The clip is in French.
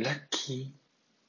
Lucky.